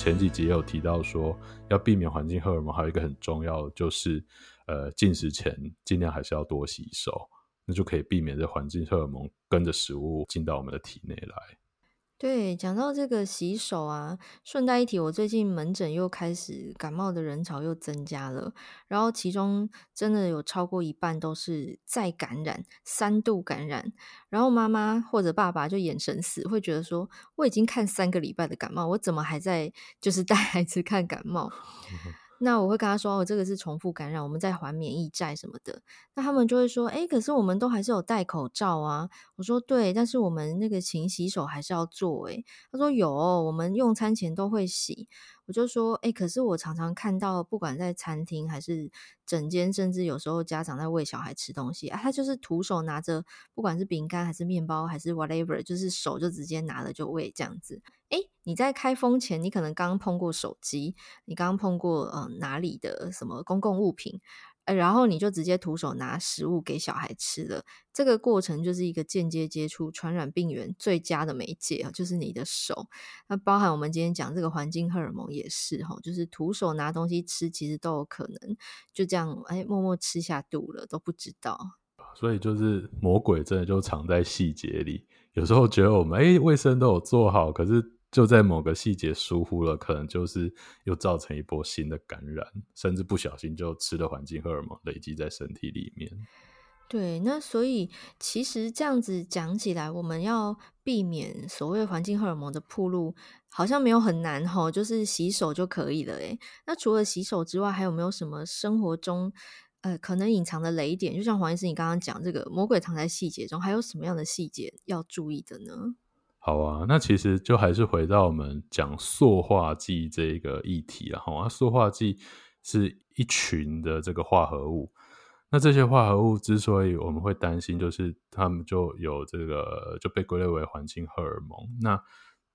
前几集也有提到说，要避免环境荷尔蒙，还有一个很重要的就是，呃，进食前尽量还是要多洗手，那就可以避免这环境荷尔蒙跟着食物进到我们的体内来。对，讲到这个洗手啊，顺带一提，我最近门诊又开始感冒的人潮又增加了，然后其中真的有超过一半都是再感染，三度感染，然后妈妈或者爸爸就眼神死，会觉得说，我已经看三个礼拜的感冒，我怎么还在就是带孩子看感冒？那我会跟他说，哦，这个是重复感染，我们在还免疫债什么的。那他们就会说，哎，可是我们都还是有戴口罩啊。我说对，但是我们那个勤洗手还是要做。哎，他说有，我们用餐前都会洗。我就说，哎，可是我常常看到，不管在餐厅还是整间，甚至有时候家长在喂小孩吃东西啊，他就是徒手拿着，不管是饼干还是面包还是 whatever，就是手就直接拿了就喂这样子。哎，你在开封前，你可能刚碰过手机，你刚碰过呃哪里的什么公共物品。然后你就直接徒手拿食物给小孩吃了，这个过程就是一个间接接触传染病源最佳的媒介，就是你的手。那包含我们今天讲这个环境荷尔蒙也是哈，就是徒手拿东西吃，其实都有可能就这样哎默默吃下肚了，都不知道。所以就是魔鬼真的就藏在细节里，有时候觉得我们哎卫生都有做好，可是。就在某个细节疏忽了，可能就是又造成一波新的感染，甚至不小心就吃了环境荷尔蒙累积在身体里面。对，那所以其实这样子讲起来，我们要避免所谓环境荷尔蒙的暴露，好像没有很难吼，就是洗手就可以了。诶，那除了洗手之外，还有没有什么生活中呃可能隐藏的雷点？就像黄医师你刚刚讲，这个魔鬼藏在细节中，还有什么样的细节要注意的呢？好啊，那其实就还是回到我们讲塑化剂这个议题了哈。啊，塑化剂是一群的这个化合物，那这些化合物之所以我们会担心，就是它们就有这个就被归类为环境荷尔蒙。那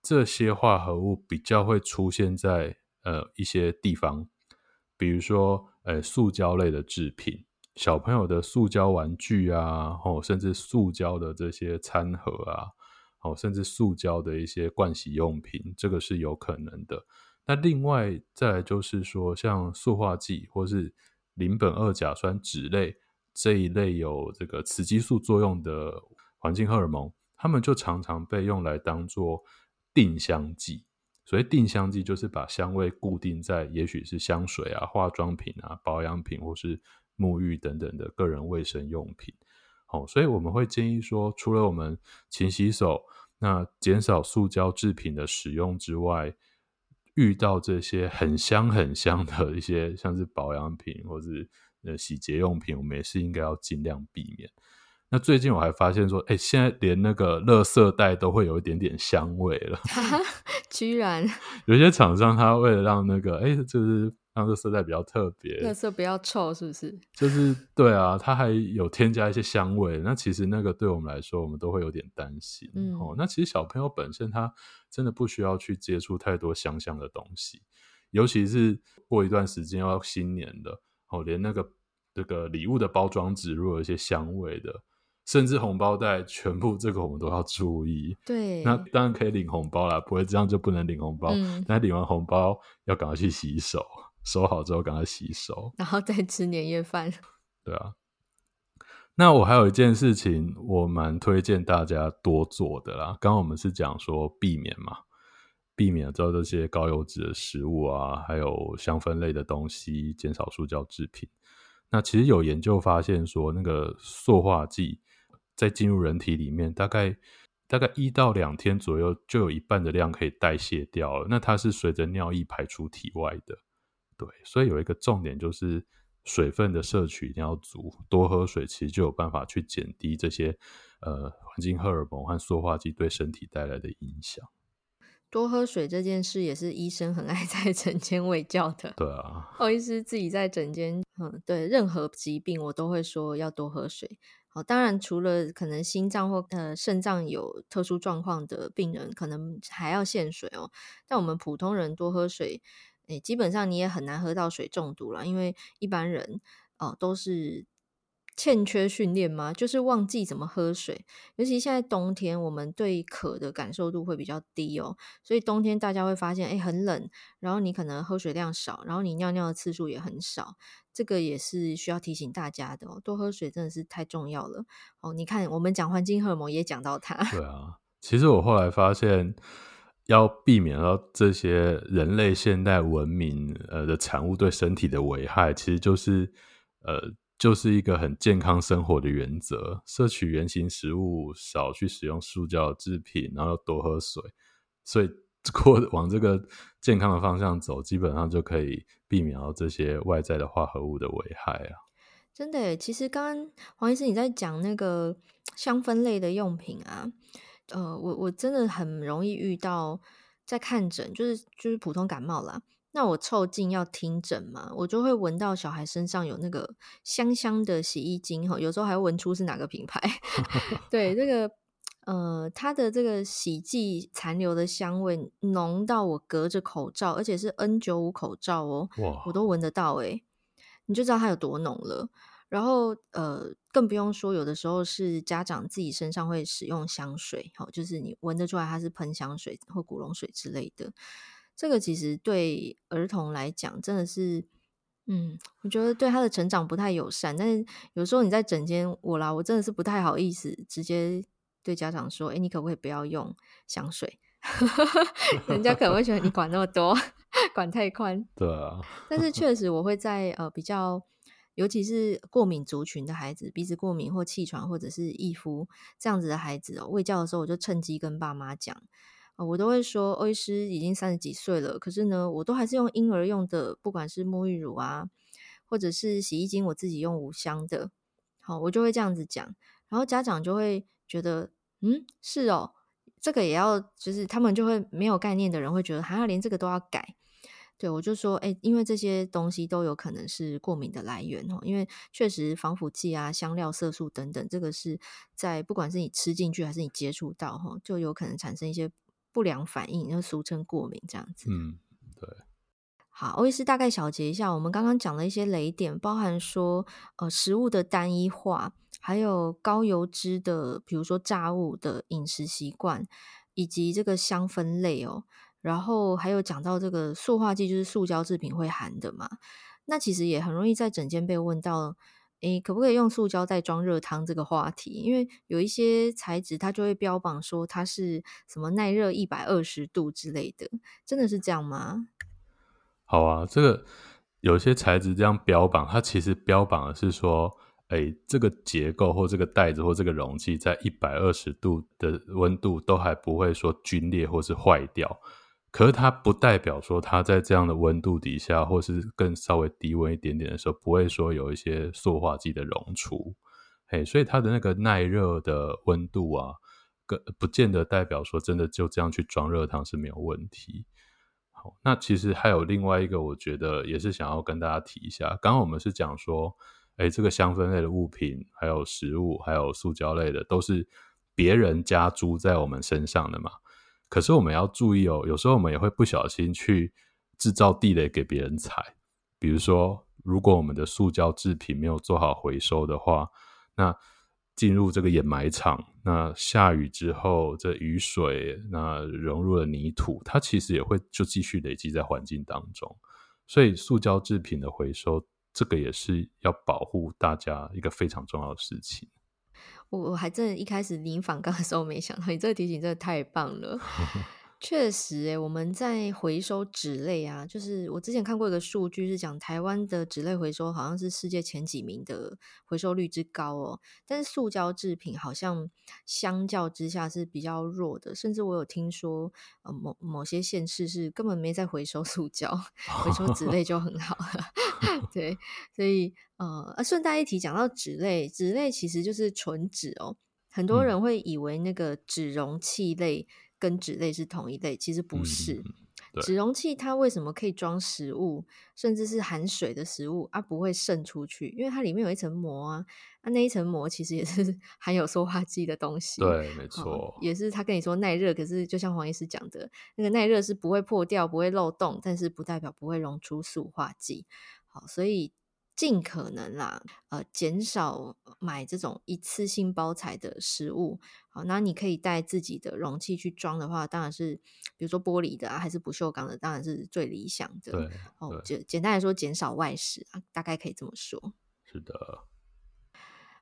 这些化合物比较会出现在呃一些地方，比如说呃塑胶类的制品，小朋友的塑胶玩具啊，哦，甚至塑胶的这些餐盒啊。哦，甚至塑胶的一些盥洗用品，这个是有可能的。那另外再来就是说，像塑化剂或是邻苯二甲酸酯类这一类有这个雌激素作用的环境荷尔蒙，它们就常常被用来当做定香剂。所以定香剂，就是把香味固定在也许是香水啊、化妆品啊、保养品或是沐浴等等的个人卫生用品。好，所以我们会建议说，除了我们勤洗手，那减少塑胶制品的使用之外，遇到这些很香很香的一些，像是保养品或是呃洗洁用品，我们也是应该要尽量避免。那最近我还发现说，哎、欸，现在连那个垃圾袋都会有一点点香味了，居然有些厂商他为了让那个，哎、欸，就是。让这色带比较特别，颜色比较臭，是不是？就是对啊，它还有添加一些香味。那其实那个对我们来说，我们都会有点担心。嗯，哦，那其实小朋友本身他真的不需要去接触太多香香的东西，尤其是过一段时间要新年的哦，连那个这个礼物的包装纸如果有一些香味的，甚至红包袋，全部这个我们都要注意。对，那当然可以领红包啦，不会这样就不能领红包。嗯，那领完红包要赶快去洗手。收好之后，赶快洗手，然后再吃年夜饭。对啊，那我还有一件事情，我蛮推荐大家多做的啦。刚刚我们是讲说避免嘛，避免做这些高油脂的食物啊，还有香氛类的东西，减少塑胶制品。那其实有研究发现说，那个塑化剂在进入人体里面，大概大概一到两天左右，就有一半的量可以代谢掉了。那它是随着尿液排出体外的。对，所以有一个重点就是水分的摄取一定要足，多喝水，其实就有办法去减低这些呃环境荷尔蒙和塑化剂对身体带来的影响。多喝水这件事也是医生很爱在 诊间喂教的。对啊，哦，医师自己在诊间，嗯，对，任何疾病我都会说要多喝水。好，当然除了可能心脏或呃肾脏有特殊状况的病人，可能还要限水哦。但我们普通人多喝水。诶，基本上你也很难喝到水中毒了，因为一般人哦、都是欠缺训练吗？就是忘记怎么喝水，尤其现在冬天，我们对渴的感受度会比较低哦，所以冬天大家会发现，哎，很冷，然后你可能喝水量少，然后你尿尿的次数也很少，这个也是需要提醒大家的哦，多喝水真的是太重要了哦。你看，我们讲环境荷尔蒙也讲到它，对啊，其实我后来发现，要避免到这些人类现代文明呃的产物对身体的危害，其实就是呃。就是一个很健康生活的原则，摄取原型食物，少去使用塑胶制品，然后多喝水。所以，过往这个健康的方向走，基本上就可以避免到这些外在的化合物的危害啊。真的，其实刚刚黄医师你在讲那个香氛类的用品啊，呃，我我真的很容易遇到，在看诊，就是就是普通感冒啦。那我凑近要听诊嘛，我就会闻到小孩身上有那个香香的洗衣精哈，有时候还会闻出是哪个品牌。对，这个呃，它的这个洗剂残留的香味浓到我隔着口罩，而且是 N 九五口罩哦，我都闻得到诶，你就知道它有多浓了。然后呃，更不用说有的时候是家长自己身上会使用香水，好，就是你闻得出来它是喷香水或古龙水之类的。这个其实对儿童来讲真的是，嗯，我觉得对他的成长不太友善。但是有时候你在整间我啦，我真的是不太好意思直接对家长说：“哎，你可不可以不要用香水？” 人家可能会觉得你管那么多，管太宽。对啊。但是确实，我会在呃比较，尤其是过敏族群的孩子，鼻子过敏或气喘或者是易肤这样子的孩子哦，喂教的时候我就趁机跟爸妈讲。我都会说，欧医师已经三十几岁了，可是呢，我都还是用婴儿用的，不管是沐浴乳啊，或者是洗衣精，我自己用无香的。好，我就会这样子讲，然后家长就会觉得，嗯，是哦，这个也要，就是他们就会没有概念的人会觉得，还要连这个都要改。对，我就说，哎，因为这些东西都有可能是过敏的来源哦，因为确实防腐剂啊、香料、色素等等，这个是在不管是你吃进去还是你接触到哈，就有可能产生一些。不良反应，就俗称过敏这样子。嗯，对。好，欧医师大概小结一下，我们刚刚讲了一些雷点，包含说，呃，食物的单一化，还有高油脂的，比如说炸物的饮食习惯，以及这个香氛类哦，然后还有讲到这个塑化剂，就是塑胶制品会含的嘛。那其实也很容易在整间被问到。诶，可不可以用塑胶袋装热汤这个话题？因为有一些材质，它就会标榜说它是什么耐热一百二十度之类的，真的是这样吗？好啊，这个有些材质这样标榜，它其实标榜的是说，诶，这个结构或这个袋子或这个容器在一百二十度的温度都还不会说龟裂或是坏掉。可是它不代表说它在这样的温度底下，或是更稍微低温一点点的时候，不会说有一些塑化剂的溶出，嘿，所以它的那个耐热的温度啊，更不见得代表说真的就这样去装热汤是没有问题。好，那其实还有另外一个，我觉得也是想要跟大家提一下。刚刚我们是讲说，哎，这个香氛类的物品，还有食物，还有塑胶类的，都是别人加诸在我们身上的嘛。可是我们要注意哦，有时候我们也会不小心去制造地雷给别人踩。比如说，如果我们的塑胶制品没有做好回收的话，那进入这个掩埋场，那下雨之后，这雨水那融入了泥土，它其实也会就继续累积在环境当中。所以，塑胶制品的回收，这个也是要保护大家一个非常重要的事情。我我还真的一开始临访刚的时候没想到，你这个提醒真的太棒了。确实，诶，我们在回收纸类啊，就是我之前看过一个数据，是讲台湾的纸类回收好像是世界前几名的回收率之高哦。但是塑胶制品好像相较之下是比较弱的，甚至我有听说，呃，某某些县市是根本没在回收塑胶，回收纸类就很好了。对，所以呃，顺带一提，讲到纸类，纸类其实就是纯纸哦。很多人会以为那个纸容器类。跟纸类是同一类，其实不是。纸、嗯、容器它为什么可以装食物，甚至是含水的食物啊，不会渗出去？因为它里面有一层膜啊，啊，那一层膜其实也是 含有塑化剂的东西。对，没错、哦，也是他跟你说耐热，可是就像黄医师讲的，那个耐热是不会破掉、不会漏洞，但是不代表不会溶出塑化剂。好，所以尽可能啦，呃，减少买这种一次性包材的食物。好，那你可以带自己的容器去装的话，当然是比如说玻璃的啊，还是不锈钢的，当然是最理想的。对，哦，简简单来说，减少外食啊，大概可以这么说。是的。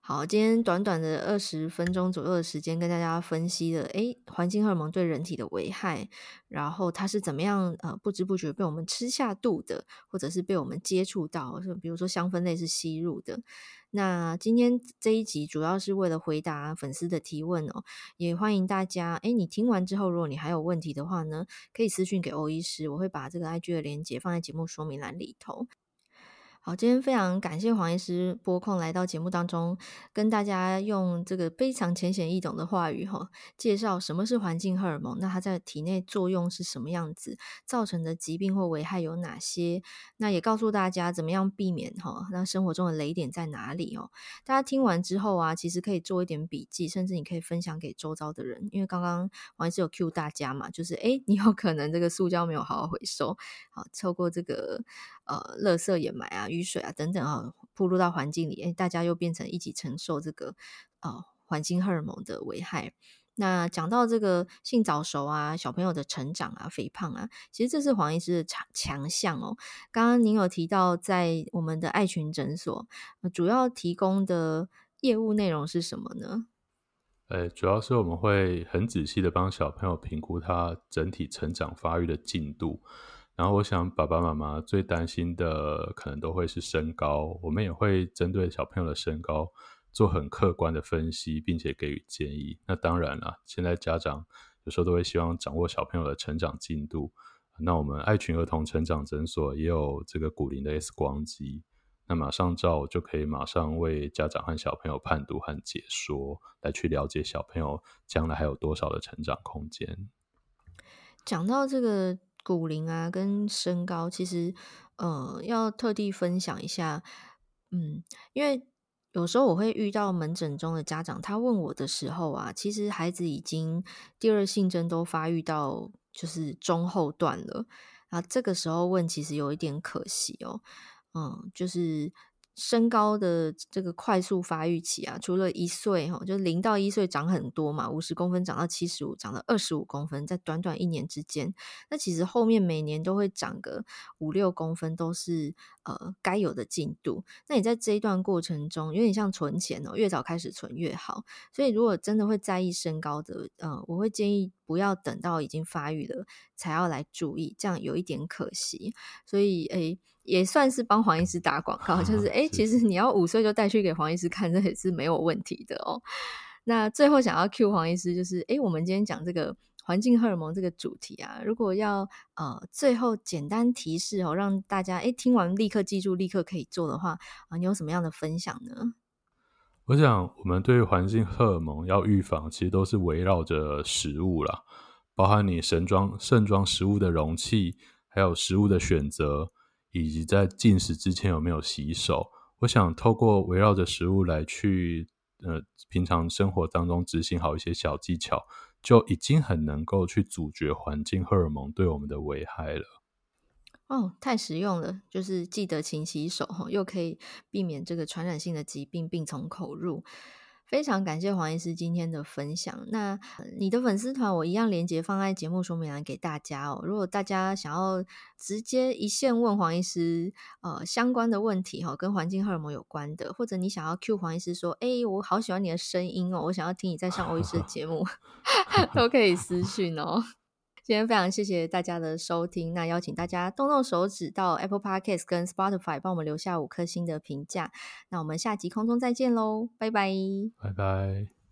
好，今天短短的二十分钟左右的时间，跟大家分析了，诶，环境荷尔蒙对人体的危害，然后它是怎么样，呃，不知不觉被我们吃下肚的，或者是被我们接触到，就比如说香氛类是吸入的。那今天这一集主要是为了回答粉丝的提问哦，也欢迎大家，诶，你听完之后，如果你还有问题的话呢，可以私讯给欧医师，我会把这个 IG 的链接放在节目说明栏里头。好，今天非常感谢黄医师拨空来到节目当中，跟大家用这个非常浅显易懂的话语哈，介绍什么是环境荷尔蒙，那它在体内作用是什么样子，造成的疾病或危害有哪些，那也告诉大家怎么样避免哈，那生活中的雷点在哪里哦？大家听完之后啊，其实可以做一点笔记，甚至你可以分享给周遭的人，因为刚刚黄医师有 cue 大家嘛，就是诶，你有可能这个塑胶没有好好回收，好，透过这个呃，垃圾掩埋啊。雨水啊，等等啊，铺入到环境里，哎，大家又变成一起承受这个呃环境荷尔蒙的危害。那讲到这个性早熟啊，小朋友的成长啊，肥胖啊，其实这是黄医师的强强项哦。刚刚您有提到，在我们的爱群诊所，主要提供的业务内容是什么呢？呃，主要是我们会很仔细的帮小朋友评估他整体成长发育的进度。然后我想，爸爸妈妈最担心的可能都会是身高，我们也会针对小朋友的身高做很客观的分析，并且给予建议。那当然了，现在家长有时候都会希望掌握小朋友的成长进度。那我们爱群儿童成长诊所也有这个骨龄的 X 光机，那马上照就可以马上为家长和小朋友判读和解说，来去了解小朋友将来还有多少的成长空间。讲到这个。骨龄啊，跟身高，其实，呃，要特地分享一下，嗯，因为有时候我会遇到门诊中的家长，他问我的时候啊，其实孩子已经第二性征都发育到就是中后段了，啊，这个时候问其实有一点可惜哦，嗯，就是。身高的这个快速发育期啊，除了一岁哈，就零到一岁长很多嘛，五十公分长到七十五，长到二十五公分，在短短一年之间，那其实后面每年都会长个五六公分，都是呃该有的进度。那你在这一段过程中，有点像存钱哦，越早开始存越好。所以如果真的会在意身高的，呃，我会建议不要等到已经发育了才要来注意，这样有一点可惜。所以诶。也算是帮黄医师打广告，就是哎，其实你要五岁就带去给黄医师看，这也是没有问题的哦。那最后想要 cue 黄医师，就是哎，我们今天讲这个环境荷尔蒙这个主题啊，如果要呃最后简单提示哦，让大家哎听完立刻记住，立刻可以做的话啊，你有什么样的分享呢？我想，我们对于环境荷尔蒙要预防，其实都是围绕着食物啦，包含你盛装盛装食物的容器，还有食物的选择。以及在进食之前有没有洗手？我想透过围绕着食物来去，呃，平常生活当中执行好一些小技巧，就已经很能够去阻绝环境荷尔蒙对我们的危害了。哦，太实用了！就是记得勤洗手，又可以避免这个传染性的疾病病从口入。非常感谢黄医师今天的分享。那你的粉丝团我一样连接放在节目说明栏给大家哦。如果大家想要直接一线问黄医师呃相关的问题哈，跟环境荷尔蒙有关的，或者你想要 Q 黄医师说，哎，我好喜欢你的声音哦，我想要听你在上欧医师的节目，都可以私讯哦。今天非常谢谢大家的收听，那邀请大家动动手指到 Apple Podcast 跟 Spotify 帮我们留下五颗星的评价。那我们下集空中再见喽，拜拜，拜拜。